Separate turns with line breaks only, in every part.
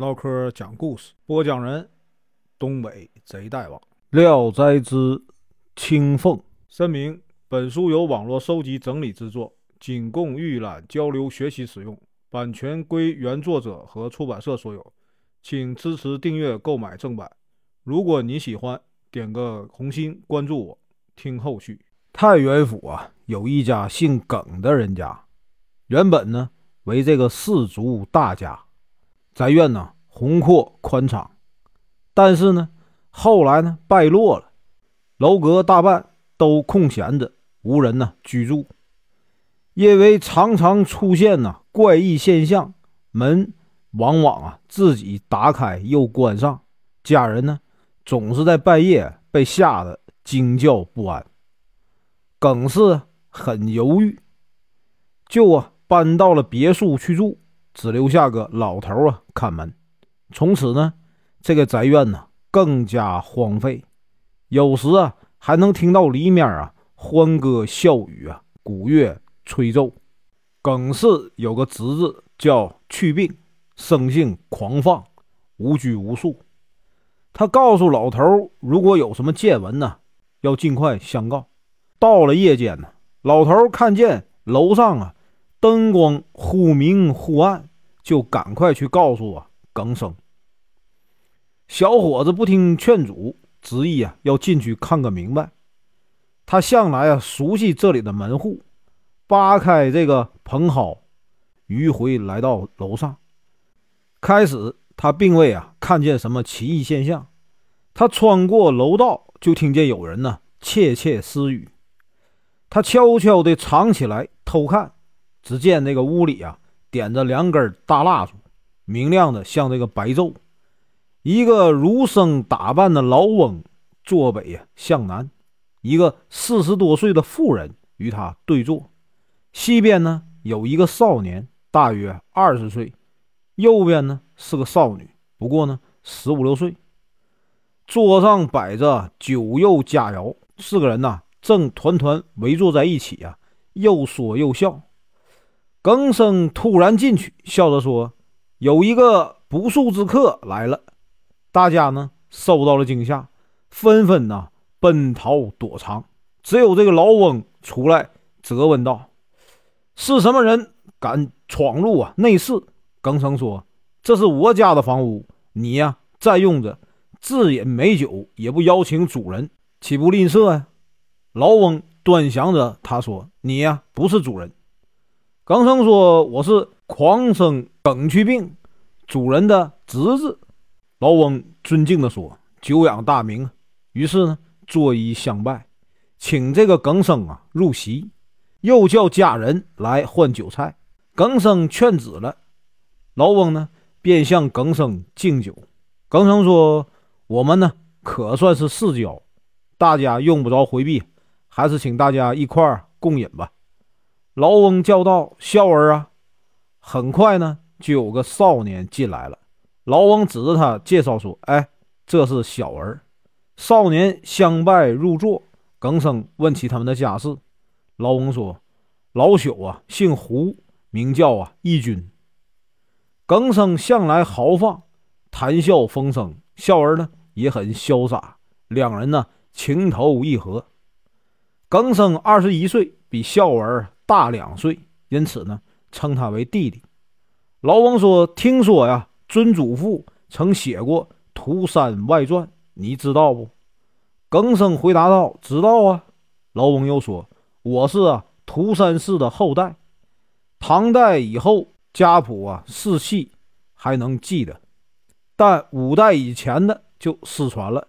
唠嗑讲故事，播讲人：东北贼大王《聊斋之青凤》。声明：本书由网络收集整理制作，仅供预览、交流、学习使用，版权归原作者和出版社所有，请支持订阅、购买正版。如果你喜欢，点个红心，关注我，听后续。太原府啊，有一家姓耿的人家，原本呢。为这个氏族大家，宅院呢宏阔宽敞，但是呢后来呢败落了，楼阁大半都空闲着，无人呢居住。因为常常出现呢怪异现象，门往往啊自己打开又关上，家人呢总是在半夜被吓得惊叫不安。耿氏很犹豫，就啊。搬到了别墅去住，只留下个老头啊看门。从此呢，这个宅院呢更加荒废。有时啊，还能听到里面啊欢歌笑语啊，鼓乐吹奏。耿氏有个侄子叫去病，生性狂放，无拘无束。他告诉老头，如果有什么见闻呢，要尽快相告。到了夜间呢，老头看见楼上啊。灯光忽明忽暗，就赶快去告诉啊耿生。小伙子不听劝阻，执意啊要进去看个明白。他向来啊熟悉这里的门户，扒开这个棚蒿，迂回来到楼上。开始他并未啊看见什么奇异现象，他穿过楼道，就听见有人呢窃窃私语。他悄悄地藏起来偷看。只见那个屋里啊，点着两根大蜡烛，明亮的像这个白昼。一个儒生打扮的老翁坐北呀向南，一个四十多岁的妇人与他对坐。西边呢有一个少年，大约二十岁；右边呢是个少女，不过呢十五六岁。桌上摆着酒肉佳肴，四个人呐正团团围坐在一起呀，又说又笑。耿生突然进去，笑着说：“有一个不速之客来了。”大家呢受到了惊吓，纷纷呢奔逃躲藏。只有这个老翁出来责问道：“是什么人敢闯入啊内室？”耿生说：“这是我家的房屋，你呀占用着，自饮美酒也不邀请主人，岂不吝啬呀？”老翁端详着他说：“你呀不是主人。”耿生说：“我是狂生耿去病主人的侄子。”老翁尊敬地说：“久仰大名。”于是呢，作揖相拜，请这个耿生啊入席，又叫家人来换酒菜。耿生劝止了，老翁呢便向耿生敬酒。耿生说：“我们呢可算是世交，大家用不着回避，还是请大家一块儿共饮吧。”老翁叫道：“孝儿啊！”很快呢，就有个少年进来了。老翁指着他介绍说：“哎，这是小儿。”少年相拜入座。耿生问起他们的家事。老翁说：“老朽啊，姓胡，名叫啊义军。”耿生向来豪放，谈笑风生；孝儿呢也很潇洒，两人呢情投意合。耿生二十一岁，比孝儿。大两岁，因此呢，称他为弟弟。老翁说：“听说呀，尊祖父曾写过《涂山外传》，你知道不？”耿生回答道：“知道啊。”老翁又说：“我是啊，涂山氏的后代。唐代以后家谱啊，世系还能记得，但五代以前的就失传了。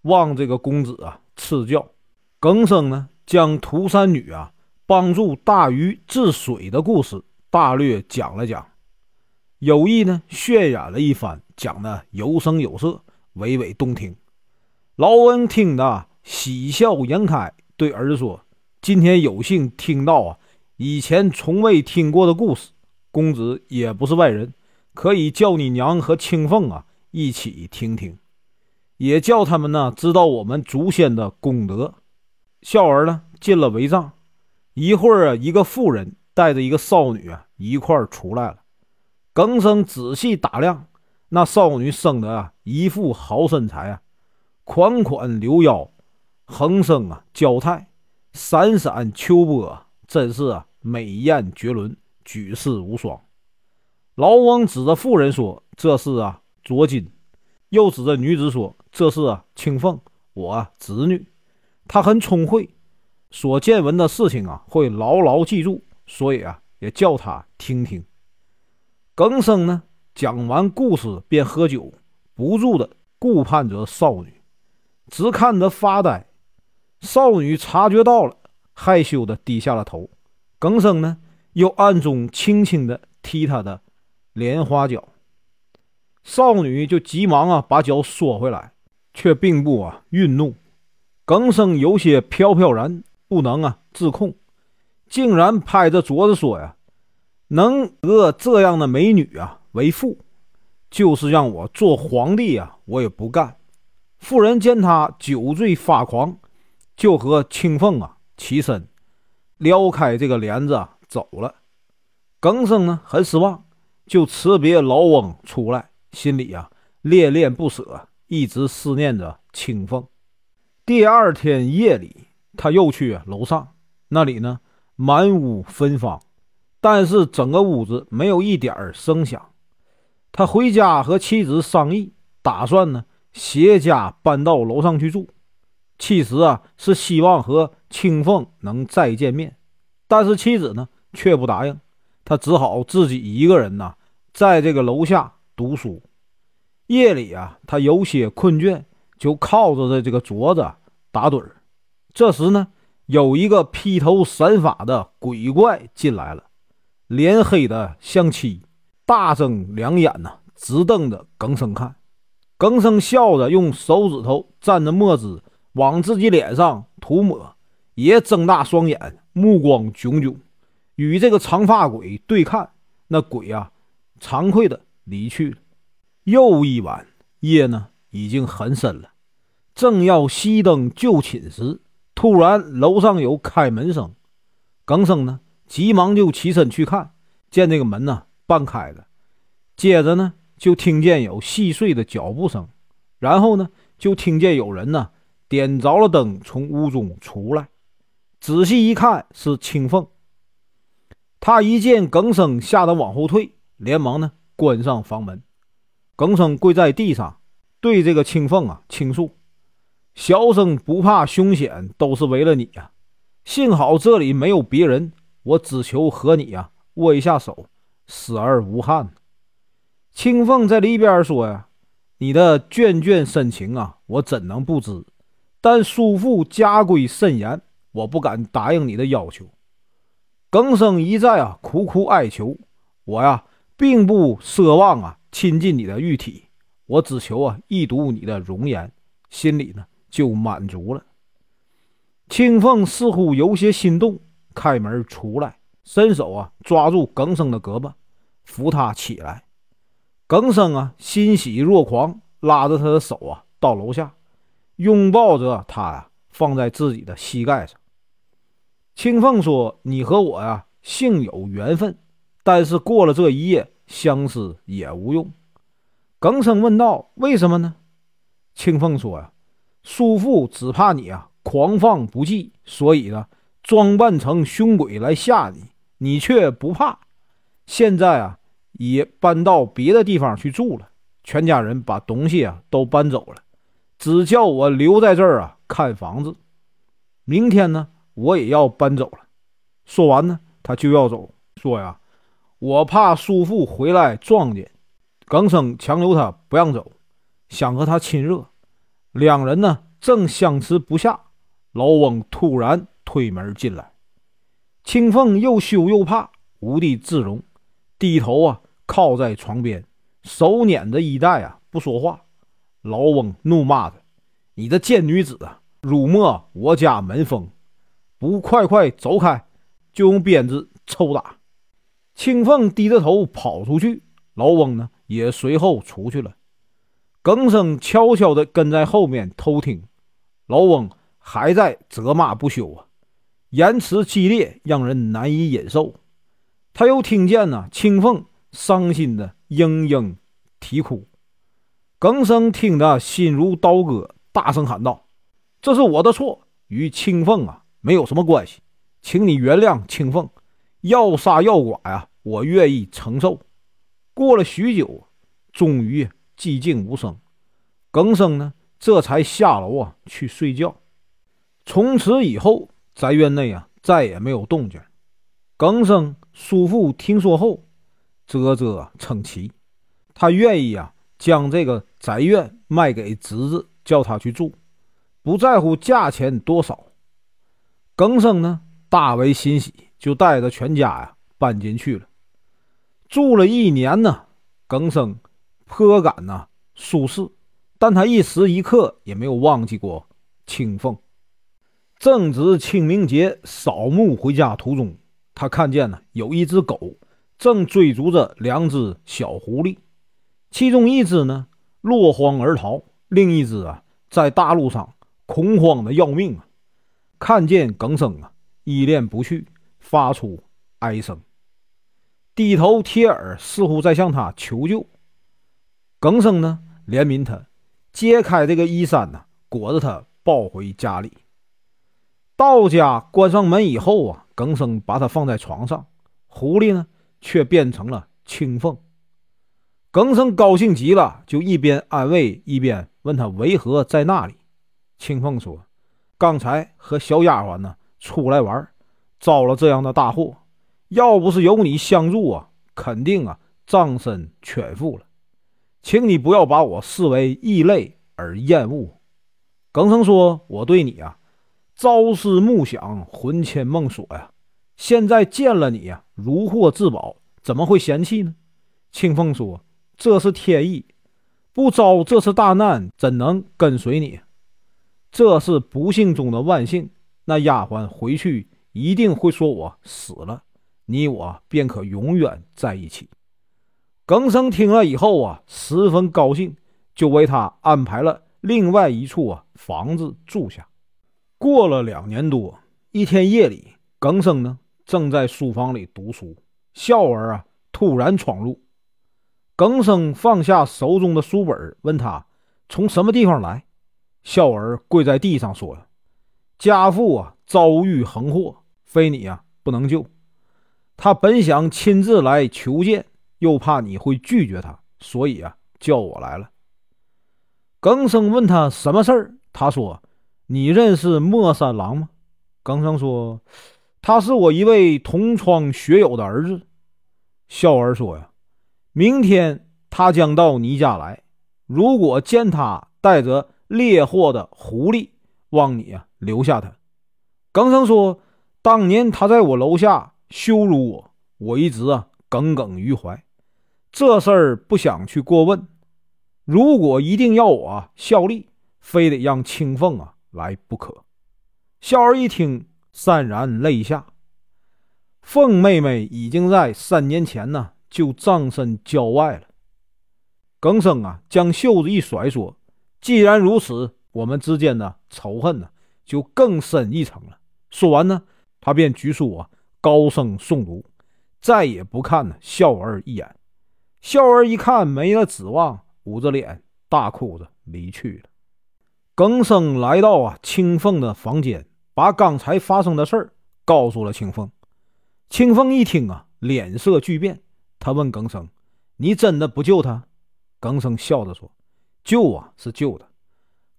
望这个公子啊赐教。”耿生呢，将涂山女啊。帮助大禹治水的故事大略讲了讲，有意呢渲染了一番，讲的有声有色，娓娓动听。劳恩听得喜笑颜开，对儿子说：“今天有幸听到啊，以前从未听过的故事。公子也不是外人，可以叫你娘和青凤啊一起听听，也叫他们呢知道我们祖先的功德。”孝儿呢进了帷帐。一会儿啊，一个妇人带着一个少女啊一块儿出来了。耿生仔细打量，那少女生得啊一副好身材啊，款款流腰，横生啊娇态，闪闪秋波，真是啊美艳绝伦，举世无双。老翁指着妇人说：“这是啊卓金。”又指着女子说：“这是啊青凤，我侄女。她很聪慧，所见闻的事情啊会牢牢记住，所以啊也叫他听听。”耿生呢讲完故事便喝酒，不住的顾盼着少女，只看着发呆。少女察觉到了，害羞的低下了头。耿生呢又暗中轻轻的踢她的莲花脚。少女就急忙啊把脚缩回来，却并不啊愠怒。耿生有些飘飘然，不能啊自控，竟然拍着桌子说呀：“能得这样的美女啊为妇，就是让我做皇帝啊，我也不干。”妇人见他酒醉发狂，就和青凤啊起身，撩开这个帘子走了。耿生呢很失望，就辞别老翁出来。心里啊恋恋不舍，一直思念着青凤。第二天夜里，他又去楼上，那里呢满屋芬芳，但是整个屋子没有一点儿声响。他回家和妻子商议，打算呢携家搬到楼上去住。其实啊是希望和青凤能再见面，但是妻子呢却不答应，他只好自己一个人呢在这个楼下。读书，夜里啊，他有些困倦，就靠着的这个桌子打盹儿。这时呢，有一个披头散发的鬼怪进来了，脸黑的像漆，大睁两眼呢，直瞪着耿生看。耿生笑着用手指头沾着墨汁往自己脸上涂抹，也睁大双眼，目光炯炯，与这个长发鬼对看。那鬼啊，惭愧的。离去了。又一晚，夜呢已经很深了，正要熄灯就寝时，突然楼上有开门声。耿生呢急忙就起身去看，见这个门呢半开着，接着呢就听见有细碎的脚步声，然后呢就听见有人呢点着了灯从屋中出来。仔细一看是青凤，他一见耿生，吓得往后退，连忙呢。关上房门，耿生跪在地上，对这个青凤啊倾诉：“小生不怕凶险，都是为了你呀。幸好这里没有别人，我只求和你呀握一下手，死而无憾。”青凤在里边说：“呀，你的眷眷深情啊，我怎能不知？但叔父家规甚严，我不敢答应你的要求。”耿生一再啊苦苦哀求：“我呀。”并不奢望啊亲近你的玉体，我只求啊一睹你的容颜，心里呢就满足了。青凤似乎有些心动，开门出来，伸手啊抓住耿生的胳膊，扶他起来。耿生啊欣喜若狂，拉着他的手啊到楼下，拥抱着他呀放在自己的膝盖上。青凤说：“你和我呀幸有缘分。”但是过了这一夜，相思也无用。耿生问道：“为什么呢？”青凤说：“呀，叔父只怕你啊狂放不羁，所以呢，装扮成凶鬼来吓你，你却不怕。现在啊，也搬到别的地方去住了，全家人把东西啊都搬走了，只叫我留在这儿啊看房子。明天呢，我也要搬走了。”说完呢，他就要走，说呀。我怕叔父回来撞见，耿生强留他不让走，想和他亲热。两人呢正相持不下，老翁突然推门进来。青凤又羞又怕，无地自容，低头啊靠在床边，手捻着衣带啊不说话。老翁怒骂他：“你这贱女子啊，辱没我家门风，不快快走开，就用鞭子抽打。”青凤低着头跑出去，老翁呢也随后出去了。耿生悄悄地跟在后面偷听，老翁还在责骂不休啊，言辞激烈，让人难以忍受。他又听见呢青凤伤心的嘤嘤啼哭，耿生听得心如刀割，大声喊道：“这是我的错，与青凤啊没有什么关系，请你原谅青凤。要杀要剐呀，我愿意承受。”过了许久，终于寂静无声。耿生呢，这才下楼啊去睡觉。从此以后，宅院内啊再也没有动静。耿生叔父听说后，啧啧称奇，他愿意啊。将这个宅院卖给侄子，叫他去住，不在乎价钱多少。耿生呢，大为欣喜，就带着全家呀搬进去了。住了一年呢，耿生颇感呐舒适，但他一时一刻也没有忘记过青凤。正值清明节扫墓回家途中，他看见呢有一只狗正追逐着两只小狐狸。其中一只呢落荒而逃，另一只啊在大路上恐慌的要命啊！看见耿生啊，依恋不去，发出哀声，低头贴耳，似乎在向他求救。耿生呢怜悯他，揭开这个衣衫呢，裹着他抱回家里。到家关上门以后啊，耿生把他放在床上，狐狸呢却变成了青凤。耿生高兴极了，就一边安慰一边问他为何在那里。青凤说：“刚才和小丫鬟呢出来玩，遭了这样的大祸。要不是有你相助啊，肯定啊葬身犬腹了。请你不要把我视为异类而厌恶。”耿生说：“我对你啊朝思暮想，魂牵梦锁呀。现在见了你呀，如获至宝，怎么会嫌弃呢？”青凤说。这是天意，不遭这次大难，怎能跟随你？这是不幸中的万幸。那丫鬟回去一定会说我死了，你我便可永远在一起。耿生听了以后啊，十分高兴，就为他安排了另外一处啊房子住下。过了两年多，一天夜里，耿生呢正在书房里读书，孝儿啊突然闯入。耿生放下手中的书本，问他从什么地方来。孝儿跪在地上说：“家父啊，遭遇横祸，非你啊不能救。他本想亲自来求见，又怕你会拒绝他，所以啊叫我来了。”耿生问他什么事儿，他说：“你认识莫三郎吗？”耿生说：“他是我一位同窗学友的儿子。”孝儿说：“呀。”明天他将到你家来，如果见他带着猎获的狐狸，望你啊留下他。耿生说：“当年他在我楼下羞辱我，我一直啊耿耿于怀，这事儿不想去过问。如果一定要我效力，非得让青凤啊来不可。”孝儿一听，潸然泪下。凤妹妹已经在三年前呢。就葬身郊外了。耿生啊，将袖子一甩，说：“既然如此，我们之间的仇恨呢，就更深一层了。”说完呢，他便举书啊，高声诵读，再也不看呢孝儿一眼。孝儿一看没了指望，捂着脸大哭着离去了。耿生来到啊青凤的房间，把刚才发生的事儿告诉了青凤。青凤一听啊，脸色巨变。他问耿生：“你真的不救他？”耿生笑着说：“救啊，是救的。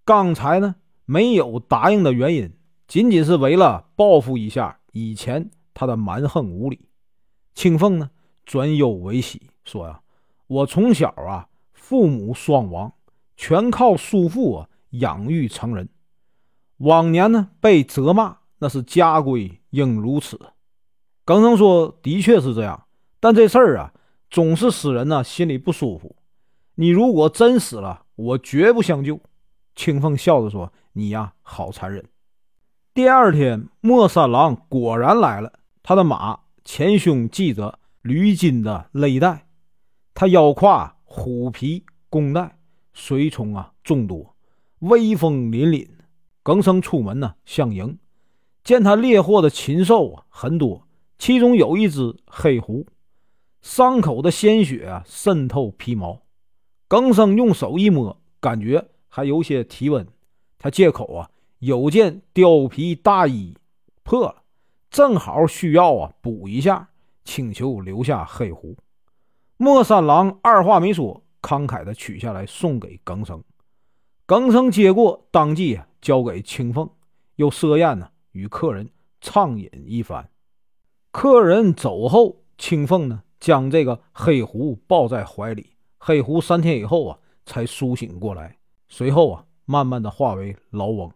刚才呢，没有答应的原因，仅仅是为了报复一下以前他的蛮横无理。”青凤呢，转忧为喜，说：“呀，我从小啊，父母双亡，全靠叔父啊养育成人。往年呢，被责骂，那是家规，应如此。”耿生说：“的确是这样。”但这事儿啊，总是使人呢心里不舒服。你如果真死了，我绝不相救。青凤笑着说：“你呀，好残忍。”第二天，莫三郎果然来了，他的马前胸系着驴筋的勒带，他腰挎虎皮弓带，随从啊众多，威风凛凛。耿生出门呢相迎，见他猎获的禽兽啊很多，其中有一只黑狐。伤口的鲜血啊渗透皮毛，耿生用手一摸，感觉还有些体温。他借口啊，有件貂皮大衣破了，正好需要啊补一下，请求留下黑狐。莫三郎二话没说，慷慨的取下来送给耿生。耿生接过，当即啊交给青凤，又设宴呢，与客人畅饮一番。客人走后，青凤呢将这个黑狐抱在怀里。黑狐三天以后啊才苏醒过来，随后啊慢慢的化为老翁。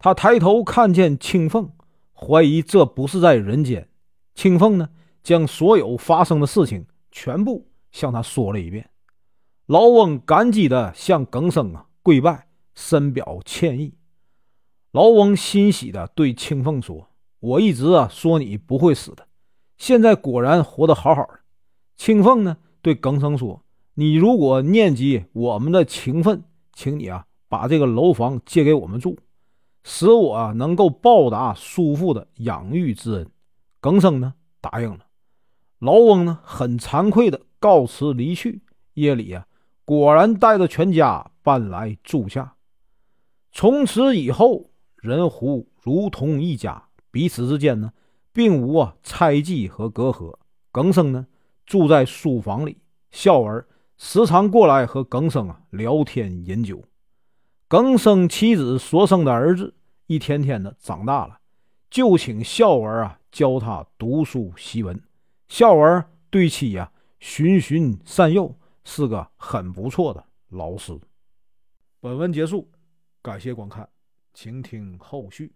他抬头看见青凤，怀疑这不是在人间。青凤呢将所有发生的事情。全部向他说了一遍，老翁感激的向耿生啊跪拜，深表歉意。老翁欣喜的对青凤说：“我一直啊说你不会死的，现在果然活得好好的。”青凤呢对耿生说：“你如果念及我们的情分，请你啊把这个楼房借给我们住，使我能够报答叔父的养育之恩。”耿生呢答应了。老翁呢，很惭愧的告辞离去。夜里啊，果然带着全家搬来住下。从此以后，人狐如同一家，彼此之间呢，并无啊猜忌和隔阂。耿生呢，住在书房里，孝儿时常过来和耿生啊聊天饮酒。耿生妻子所生的儿子，一天天的长大了，就请孝儿啊教他读书习文。孝文对妻呀循循善诱，是个很不错的老师。本文结束，感谢观看，请听后续。